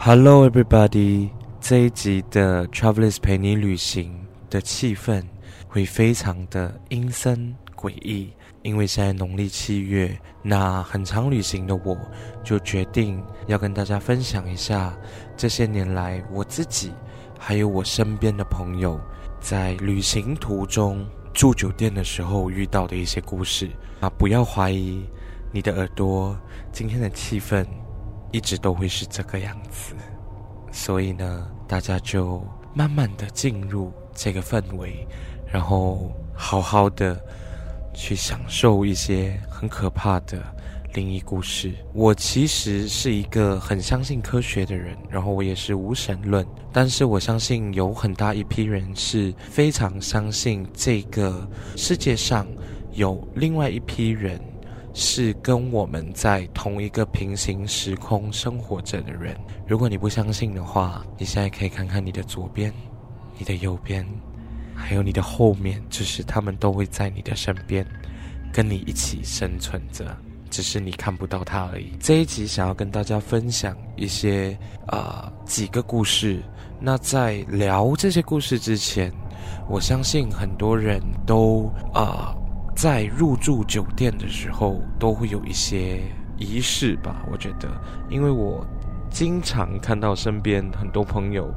Hello, everybody！这一集的 Travelers 陪你旅行的气氛会非常的阴森诡异，因为现在农历七月，那很常旅行的我就决定要跟大家分享一下这些年来我自己还有我身边的朋友在旅行途中住酒店的时候遇到的一些故事啊！不要怀疑你的耳朵，今天的气氛。一直都会是这个样子，所以呢，大家就慢慢的进入这个氛围，然后好好的去享受一些很可怕的灵异故事。我其实是一个很相信科学的人，然后我也是无神论，但是我相信有很大一批人是非常相信这个世界上有另外一批人。是跟我们在同一个平行时空生活着的人。如果你不相信的话，你现在可以看看你的左边、你的右边，还有你的后面，就是他们都会在你的身边，跟你一起生存着，只是你看不到他而已。这一集想要跟大家分享一些啊、几个故事。那在聊这些故事之前，我相信很多人都啊。在入住酒店的时候，都会有一些仪式吧。我觉得，因为我经常看到身边很多朋友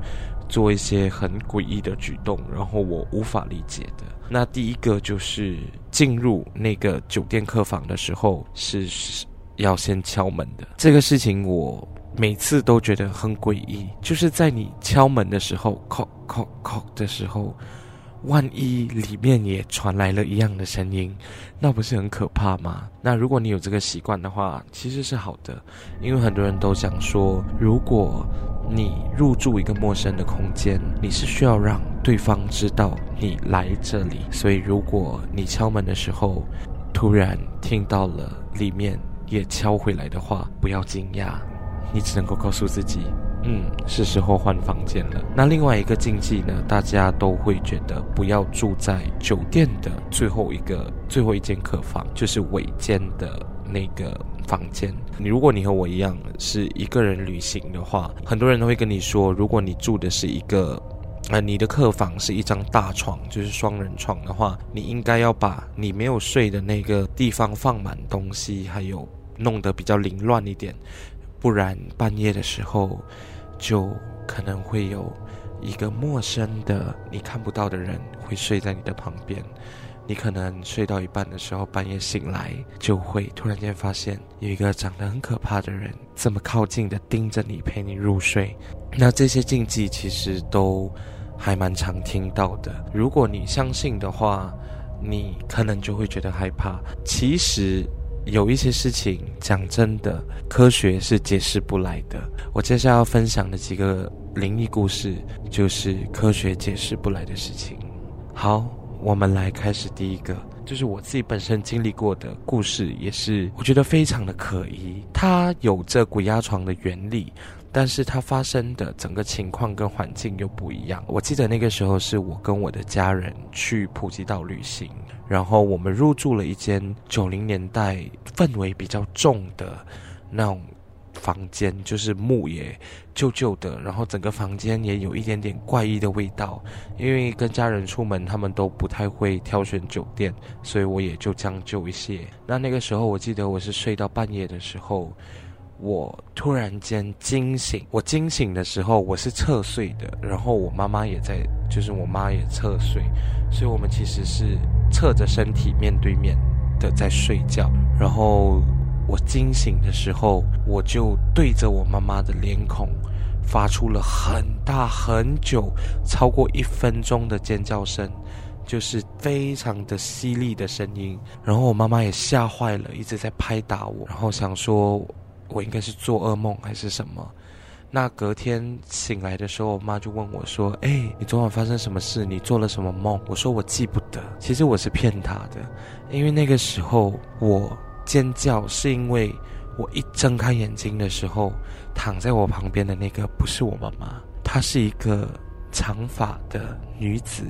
做一些很诡异的举动，然后我无法理解的。那第一个就是进入那个酒店客房的时候，是要先敲门的。这个事情我每次都觉得很诡异，就是在你敲门的时候，叩叩叩的时候。万一里面也传来了一样的声音，那不是很可怕吗？那如果你有这个习惯的话，其实是好的，因为很多人都讲说，如果你入住一个陌生的空间，你是需要让对方知道你来这里。所以，如果你敲门的时候，突然听到了里面也敲回来的话，不要惊讶，你只能够告诉自己。嗯，是时候换房间了。那另外一个禁忌呢，大家都会觉得不要住在酒店的最后一个、最后一间客房，就是尾间的那个房间。你如果你和我一样是一个人旅行的话，很多人都会跟你说，如果你住的是一个，呃，你的客房是一张大床，就是双人床的话，你应该要把你没有睡的那个地方放满东西，还有弄得比较凌乱一点。不然半夜的时候，就可能会有一个陌生的你看不到的人会睡在你的旁边。你可能睡到一半的时候，半夜醒来，就会突然间发现有一个长得很可怕的人这么靠近的盯着你，陪你入睡。那这些禁忌其实都还蛮常听到的。如果你相信的话，你可能就会觉得害怕。其实。有一些事情，讲真的，科学是解释不来的。我接下来要分享的几个灵异故事，就是科学解释不来的事情。好，我们来开始第一个，就是我自己本身经历过的故事，也是我觉得非常的可疑。它有着鬼压床的原理。但是它发生的整个情况跟环境又不一样。我记得那个时候是我跟我的家人去普吉岛旅行，然后我们入住了一间九零年代氛围比较重的那种房间，就是木也旧旧的，然后整个房间也有一点点怪异的味道。因为跟家人出门，他们都不太会挑选酒店，所以我也就将就一些。那那个时候，我记得我是睡到半夜的时候。我突然间惊醒，我惊醒的时候我是侧睡的，然后我妈妈也在，就是我妈也侧睡，所以我们其实是侧着身体面对面的在睡觉。然后我惊醒的时候，我就对着我妈妈的脸孔发出了很大很久，超过一分钟的尖叫声，就是非常的犀利的声音。然后我妈妈也吓坏了，一直在拍打我，然后想说。我应该是做噩梦还是什么？那隔天醒来的时候，我妈就问我说：“哎，你昨晚发生什么事？你做了什么梦？”我说：“我记不得。”其实我是骗她的，因为那个时候我尖叫是因为我一睁开眼睛的时候，躺在我旁边的那个不是我妈妈，她是一个长发的女子，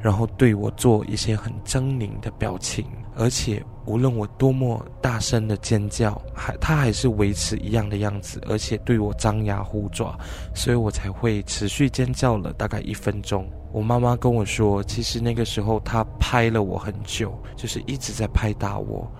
然后对我做一些很狰狞的表情，而且无论我多么大声的尖叫，还他还是维持一样的样子，而且对我张牙舞爪，所以我才会持续尖叫了大概一分钟。我妈妈跟我说，其实那个时候他拍了我很久，就是一直在拍打我，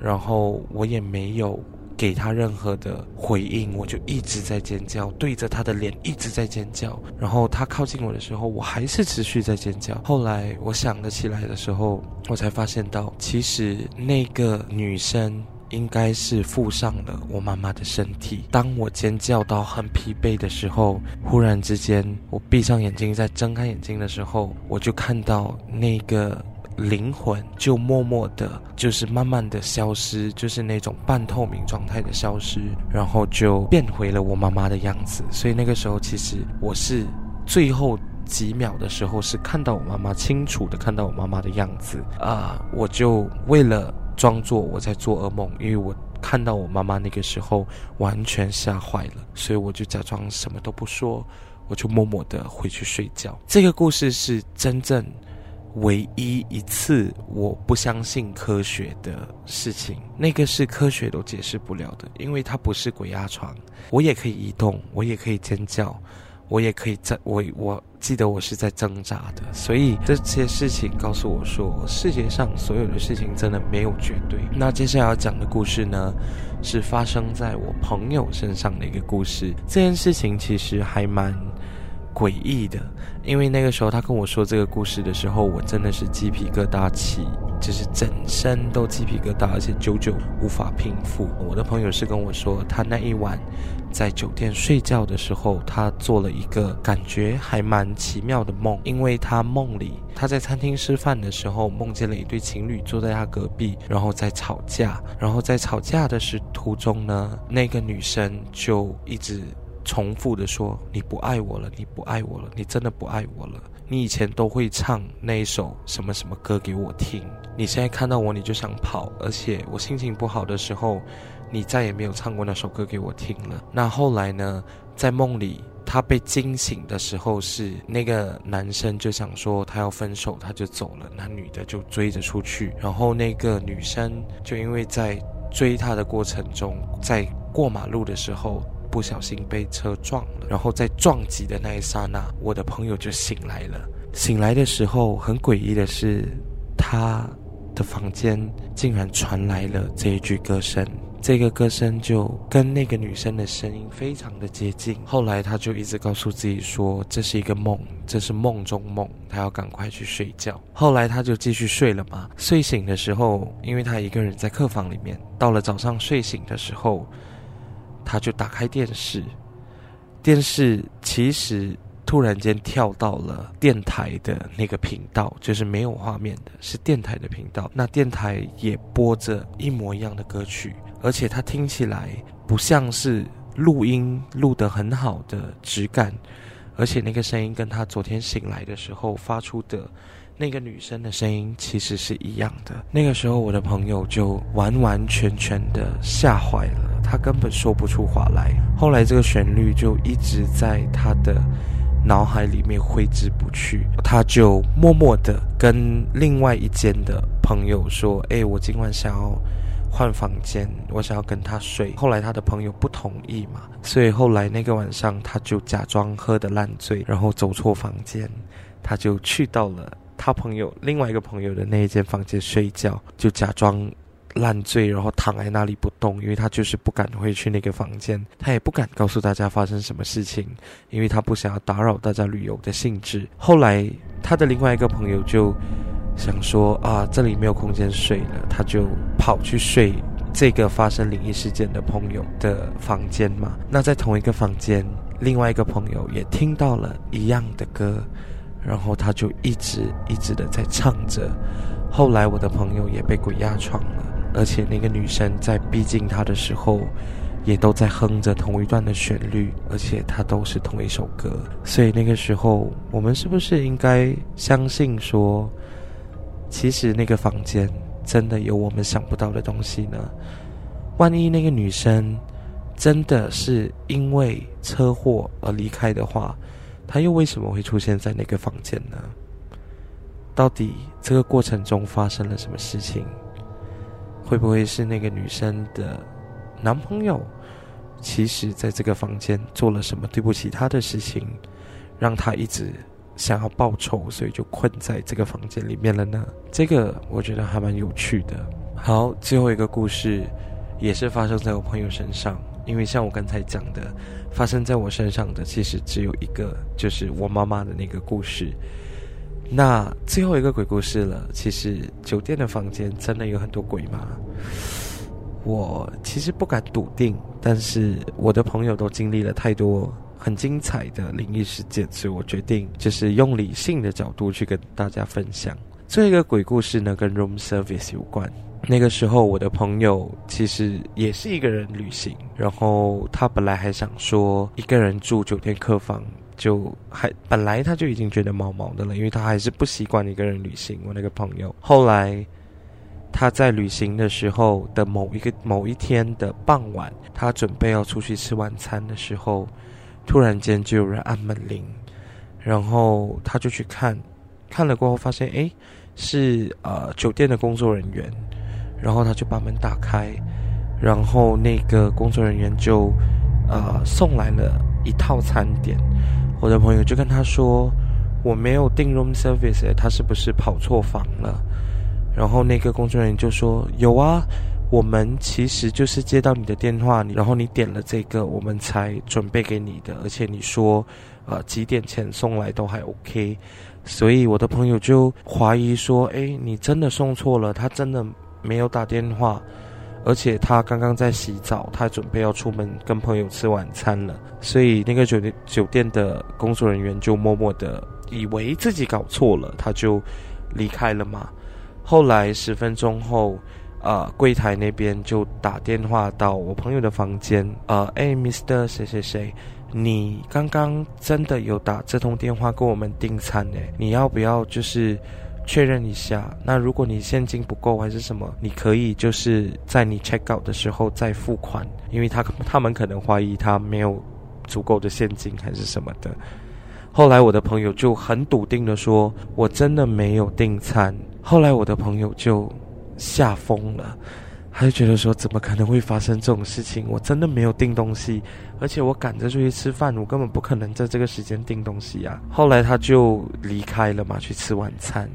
然后我也没有。给他任何的回应，我就一直在尖叫，对着他的脸一直在尖叫。然后他靠近我的时候，我还是持续在尖叫。后来我想得起来的时候，我才发现到，其实那个女生应该是附上了我妈妈的身体。当我尖叫到很疲惫的时候，忽然之间，我闭上眼睛，再睁开眼睛的时候，我就看到那个。灵魂就默默的，就是慢慢的消失，就是那种半透明状态的消失，然后就变回了我妈妈的样子。所以那个时候，其实我是最后几秒的时候是看到我妈妈，清楚的看到我妈妈的样子啊！我就为了装作我在做噩梦，因为我看到我妈妈那个时候完全吓坏了，所以我就假装什么都不说，我就默默的回去睡觉。这个故事是真正。唯一一次我不相信科学的事情，那个是科学都解释不了的，因为它不是鬼压床。我也可以移动，我也可以尖叫，我也可以在，我我记得我是在挣扎的。所以这些事情告诉我说，世界上所有的事情真的没有绝对。那接下来要讲的故事呢，是发生在我朋友身上的一个故事。这件事情其实还蛮。诡异的，因为那个时候他跟我说这个故事的时候，我真的是鸡皮疙瘩起，就是整身都鸡皮疙瘩，而且久久无法平复。我的朋友是跟我说，他那一晚在酒店睡觉的时候，他做了一个感觉还蛮奇妙的梦，因为他梦里他在餐厅吃饭的时候，梦见了一对情侣坐在他隔壁，然后在吵架，然后在吵架的时途中呢，那个女生就一直。重复的说：“你不爱我了，你不爱我了，你真的不爱我了。你以前都会唱那一首什么什么歌给我听，你现在看到我你就想跑，而且我心情不好的时候，你再也没有唱过那首歌给我听了。那后来呢，在梦里他被惊醒的时候，是那个男生就想说他要分手，他就走了，那女的就追着出去，然后那个女生就因为在追他的过程中，在过马路的时候。”不小心被车撞了，然后在撞击的那一刹那，我的朋友就醒来了。醒来的时候，很诡异的是，他的房间竟然传来了这一句歌声。这个歌声就跟那个女生的声音非常的接近。后来他就一直告诉自己说，这是一个梦，这是梦中梦，他要赶快去睡觉。后来他就继续睡了嘛。睡醒的时候，因为他一个人在客房里面，到了早上睡醒的时候。他就打开电视，电视其实突然间跳到了电台的那个频道，就是没有画面的，是电台的频道。那电台也播着一模一样的歌曲，而且它听起来不像是录音录得很好的质感，而且那个声音跟他昨天醒来的时候发出的。那个女生的声音其实是一样的。那个时候，我的朋友就完完全全的吓坏了，他根本说不出话来。后来，这个旋律就一直在他的脑海里面挥之不去。他就默默的跟另外一间的朋友说：“诶，我今晚想要换房间，我想要跟他睡。”后来，他的朋友不同意嘛，所以后来那个晚上，他就假装喝得烂醉，然后走错房间，他就去到了。他朋友另外一个朋友的那一间房间睡觉，就假装烂醉，然后躺在那里不动，因为他就是不敢回去那个房间，他也不敢告诉大家发生什么事情，因为他不想要打扰大家旅游的兴致。后来他的另外一个朋友就想说啊，这里没有空间睡了，他就跑去睡这个发生灵异事件的朋友的房间嘛。那在同一个房间，另外一个朋友也听到了一样的歌。然后他就一直一直的在唱着，后来我的朋友也被鬼压床了，而且那个女生在逼近他的时候，也都在哼着同一段的旋律，而且他都是同一首歌。所以那个时候，我们是不是应该相信说，其实那个房间真的有我们想不到的东西呢？万一那个女生真的是因为车祸而离开的话，他又为什么会出现在那个房间呢？到底这个过程中发生了什么事情？会不会是那个女生的男朋友？其实在这个房间做了什么对不起她的事情，让她一直想要报仇，所以就困在这个房间里面了呢？这个我觉得还蛮有趣的。好，最后一个故事也是发生在我朋友身上，因为像我刚才讲的，发生在我身上的其实只有一个，就是我妈妈的那个故事。那最后一个鬼故事了，其实酒店的房间真的有很多鬼吗？我其实不敢笃定，但是我的朋友都经历了太多很精彩的灵异事件，所以我决定就是用理性的角度去跟大家分享。这一个鬼故事呢，跟 room service 有关。那个时候，我的朋友其实也是一个人旅行，然后他本来还想说一个人住酒店客房。就还本来他就已经觉得毛毛的了，因为他还是不习惯一个人旅行。我那个朋友后来他在旅行的时候的某一个某一天的傍晚，他准备要出去吃晚餐的时候，突然间就有人按门铃，然后他就去看，看了过后发现诶是呃酒店的工作人员，然后他就把门打开，然后那个工作人员就呃送来了一套餐点。我的朋友就跟他说：“我没有订 room service，他是不是跑错房了？”然后那个工作人员就说：“有啊，我们其实就是接到你的电话，然后你点了这个，我们才准备给你的。而且你说，呃，几点前送来都还 OK。”所以我的朋友就怀疑说：“诶，你真的送错了，他真的没有打电话。”而且他刚刚在洗澡，他准备要出门跟朋友吃晚餐了，所以那个酒店酒店的工作人员就默默的以为自己搞错了，他就离开了嘛。后来十分钟后，呃，柜台那边就打电话到我朋友的房间，呃，哎，Mr. 谁谁谁，你刚刚真的有打这通电话跟我们订餐诶，你要不要就是？确认一下，那如果你现金不够还是什么，你可以就是在你 check out 的时候再付款，因为他他们可能怀疑他没有足够的现金还是什么的。后来我的朋友就很笃定的说，我真的没有订餐。后来我的朋友就吓疯了，他就觉得说，怎么可能会发生这种事情？我真的没有订东西，而且我赶着出去吃饭，我根本不可能在这个时间订东西啊。后来他就离开了嘛，去吃晚餐。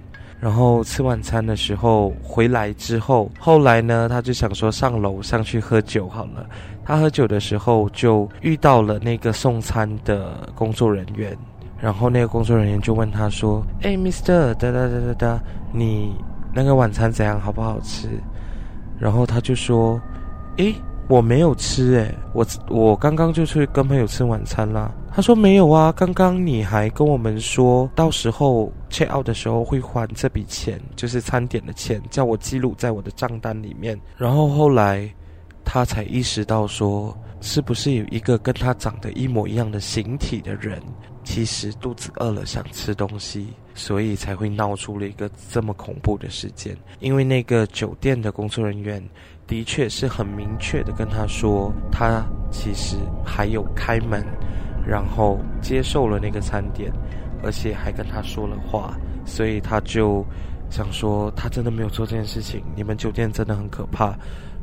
然后吃晚餐的时候回来之后，后来呢，他就想说上楼上去喝酒好了。他喝酒的时候就遇到了那个送餐的工作人员，然后那个工作人员就问他说：“哎，Mr. 哒哒哒哒哒，你那个晚餐怎样，好不好吃？”然后他就说：“诶。”我没有吃诶，我我刚刚就去跟朋友吃晚餐啦。他说没有啊，刚刚你还跟我们说到时候 check out 的时候会还这笔钱，就是餐点的钱，叫我记录在我的账单里面。然后后来他才意识到说，是不是有一个跟他长得一模一样的形体的人，其实肚子饿了想吃东西，所以才会闹出了一个这么恐怖的事件。因为那个酒店的工作人员。的确是很明确的跟他说，他其实还有开门，然后接受了那个餐点，而且还跟他说了话，所以他就想说他真的没有做这件事情，你们酒店真的很可怕。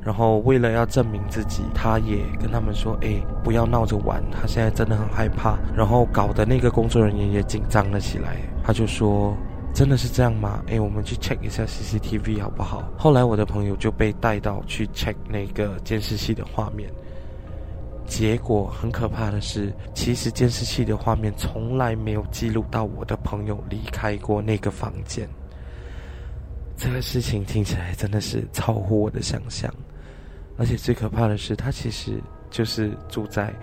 然后为了要证明自己，他也跟他们说，诶，不要闹着玩，他现在真的很害怕。然后搞得那个工作人员也紧张了起来，他就说。真的是这样吗？诶，我们去 check 一下 CCTV 好不好？后来我的朋友就被带到去 check 那个监视器的画面，结果很可怕的是，其实监视器的画面从来没有记录到我的朋友离开过那个房间。这个事情听起来真的是超乎我的想象，而且最可怕的是，他其实就是住在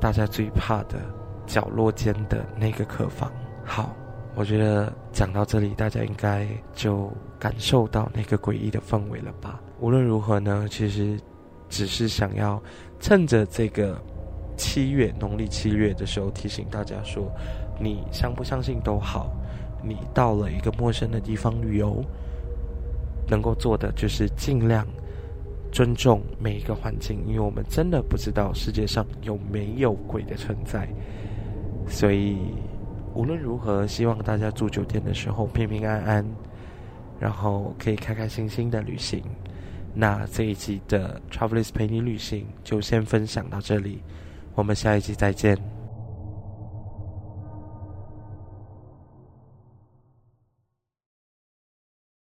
大家最怕的角落间的那个客房。好。我觉得讲到这里，大家应该就感受到那个诡异的氛围了吧？无论如何呢，其实只是想要趁着这个七月农历七月的时候，提醒大家说，你相不相信都好，你到了一个陌生的地方旅游，能够做的就是尽量尊重每一个环境，因为我们真的不知道世界上有没有鬼的存在，所以。无论如何，希望大家住酒店的时候平平安安，然后可以开开心心的旅行。那这一集的 Travelers 陪你旅行就先分享到这里，我们下一集再见。